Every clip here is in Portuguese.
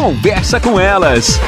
Conversa com elas.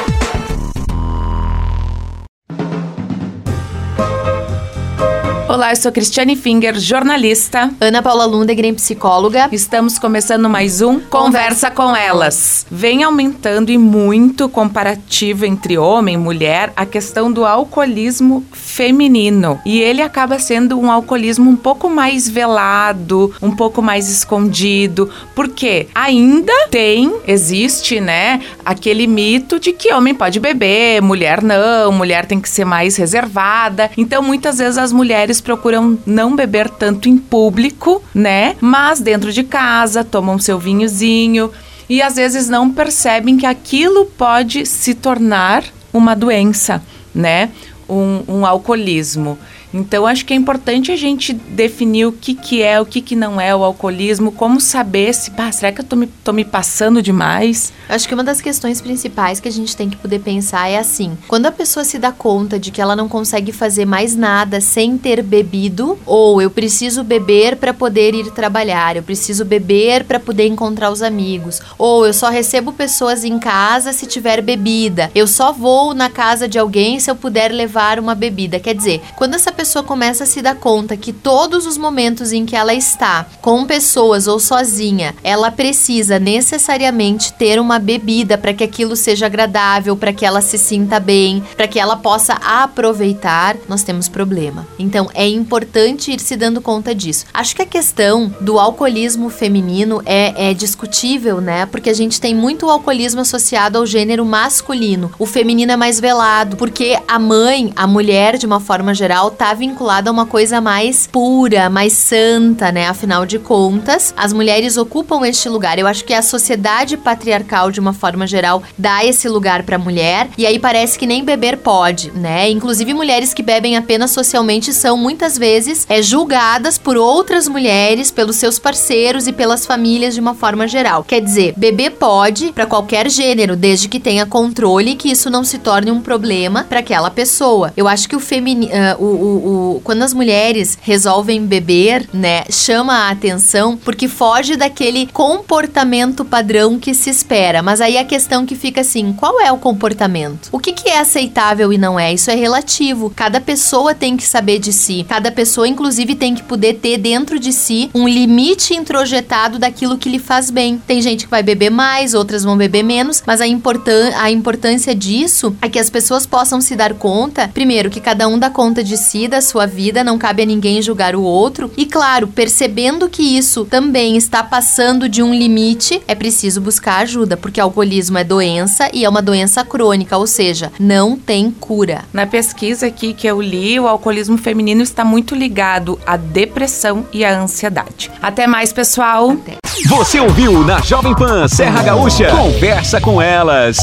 Olá, eu sou Cristiane Finger, jornalista. Ana Paula Lundegren, psicóloga. Estamos começando mais um Conversa com Elas. Vem aumentando e muito comparativo entre homem e mulher a questão do alcoolismo feminino. E ele acaba sendo um alcoolismo um pouco mais velado, um pouco mais escondido, porque ainda tem, existe, né, aquele mito de que homem pode beber, mulher não, mulher tem que ser mais reservada. Então, muitas vezes as mulheres procuram não beber tanto em público, né? Mas dentro de casa, tomam seu vinhozinho e às vezes não percebem que aquilo pode se tornar uma doença, né? Um, um alcoolismo. Então, acho que é importante a gente definir o que, que é, o que, que não é o alcoolismo, como saber se, pá, será que eu tô me, tô me passando demais? Acho que uma das questões principais que a gente tem que poder pensar é assim: quando a pessoa se dá conta de que ela não consegue fazer mais nada sem ter bebido, ou eu preciso beber para poder ir trabalhar, eu preciso beber para poder encontrar os amigos, ou eu só recebo pessoas em casa se tiver bebida, eu só vou na casa de alguém se eu puder levar uma bebida. Quer dizer, quando essa pessoa pessoa começa a se dar conta que todos os momentos em que ela está com pessoas ou sozinha, ela precisa necessariamente ter uma bebida para que aquilo seja agradável, para que ela se sinta bem, para que ela possa aproveitar, nós temos problema. Então é importante ir se dando conta disso. Acho que a questão do alcoolismo feminino é, é discutível, né? Porque a gente tem muito alcoolismo associado ao gênero masculino. O feminino é mais velado, porque a mãe, a mulher, de uma forma geral, tá vinculada a uma coisa mais pura, mais santa, né? Afinal de contas, as mulheres ocupam este lugar. Eu acho que a sociedade patriarcal, de uma forma geral, dá esse lugar para a mulher. E aí parece que nem beber pode, né? Inclusive, mulheres que bebem apenas socialmente são muitas vezes é, julgadas por outras mulheres, pelos seus parceiros e pelas famílias de uma forma geral. Quer dizer, beber pode para qualquer gênero, desde que tenha controle e que isso não se torne um problema para aquela pessoa. Eu acho que o feminino, uh, o o, quando as mulheres resolvem beber, né, chama a atenção porque foge daquele comportamento padrão que se espera. Mas aí a questão que fica assim, qual é o comportamento? O que, que é aceitável e não é? Isso é relativo. Cada pessoa tem que saber de si. Cada pessoa, inclusive, tem que poder ter dentro de si um limite introjetado daquilo que lhe faz bem. Tem gente que vai beber mais, outras vão beber menos, mas a, importan a importância disso é que as pessoas possam se dar conta, primeiro, que cada um dá conta de si, da sua vida, não cabe a ninguém julgar o outro. E claro, percebendo que isso também está passando de um limite, é preciso buscar ajuda, porque o alcoolismo é doença e é uma doença crônica, ou seja, não tem cura. Na pesquisa aqui que eu li, o alcoolismo feminino está muito ligado à depressão e à ansiedade. Até mais, pessoal. Até. Você ouviu na Jovem Pan Serra Gaúcha? Conversa com elas.